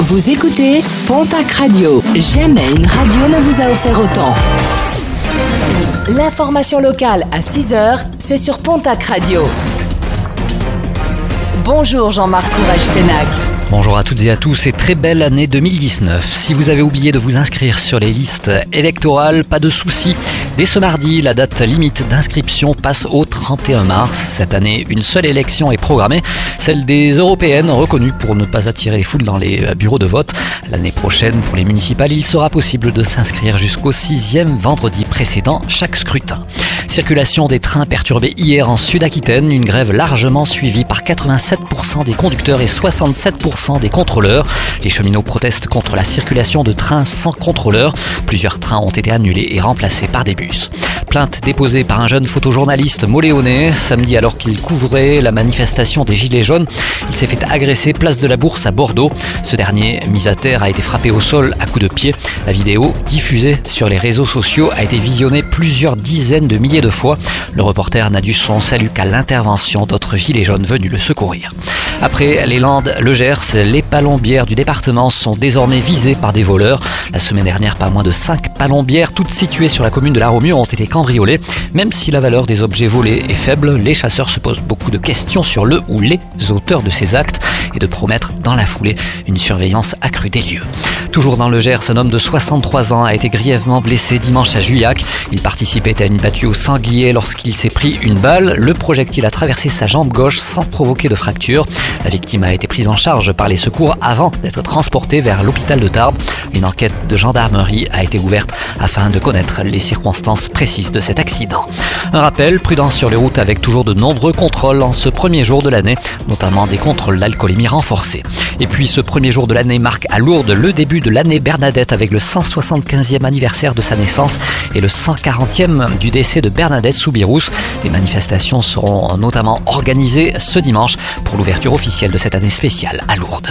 Vous écoutez Pontac Radio. Jamais une radio ne vous a offert autant. L'information locale à 6h, c'est sur Pontac Radio. Bonjour Jean-Marc Courage-Sénac. Bonjour à toutes et à tous et très belle année 2019. Si vous avez oublié de vous inscrire sur les listes électorales, pas de souci. Dès ce mardi, la date limite d'inscription passe au 31 mars. Cette année, une seule élection est programmée, celle des européennes, reconnues pour ne pas attirer les foules dans les bureaux de vote. L'année prochaine, pour les municipales, il sera possible de s'inscrire jusqu'au sixième vendredi précédent chaque scrutin. Circulation des trains perturbée hier en Sud-Aquitaine, une grève largement suivie par 87% des conducteurs et 67% des contrôleurs. Les cheminots protestent contre la circulation de trains sans contrôleur. Plusieurs trains ont été annulés et remplacés par des bus. Plainte déposée par un jeune photojournaliste moléonais samedi alors qu'il couvrait la manifestation des Gilets jaunes. Il s'est fait agresser place de la Bourse à Bordeaux. Ce dernier, mis à terre, a été frappé au sol à coups de pied. La vidéo, diffusée sur les réseaux sociaux, a été visionnée plusieurs dizaines de milliers de fois. Le reporter n'a dû son salut qu'à l'intervention d'autres Gilets jaunes venus le secourir. Après les Landes, le Gers, les palombières du département sont désormais visées par des voleurs. La semaine dernière, pas moins de 5 palombières, toutes situées sur la commune de la Romure, ont été cambriolées. Même si la valeur des objets volés est faible, les chasseurs se posent beaucoup de questions sur le ou les auteurs de ces actes et de promettre dans la foulée une surveillance accrue des lieux. Toujours dans le Gers, un homme de 63 ans a été grièvement blessé dimanche à Juillac. Il participait à une battue au sanglier lorsqu'il s'est pris une balle. Le projectile a traversé sa jambe gauche sans provoquer de fracture. La victime a été prise en charge par les secours avant d'être transportée vers l'hôpital de Tarbes. Une enquête de gendarmerie a été ouverte afin de connaître les circonstances précises de cet accident. Un rappel, prudence sur les routes avec toujours de nombreux contrôles en ce premier jour de l'année, notamment des contrôles d'alcoolémie renforcés. Et puis ce premier jour de l'année marque à Lourdes le début de l'année Bernadette avec le 175e anniversaire de sa naissance et le 140e du décès de Bernadette Soubirous. Des manifestations seront notamment organisées ce dimanche pour l'ouverture officielle de cette année spéciale à Lourdes.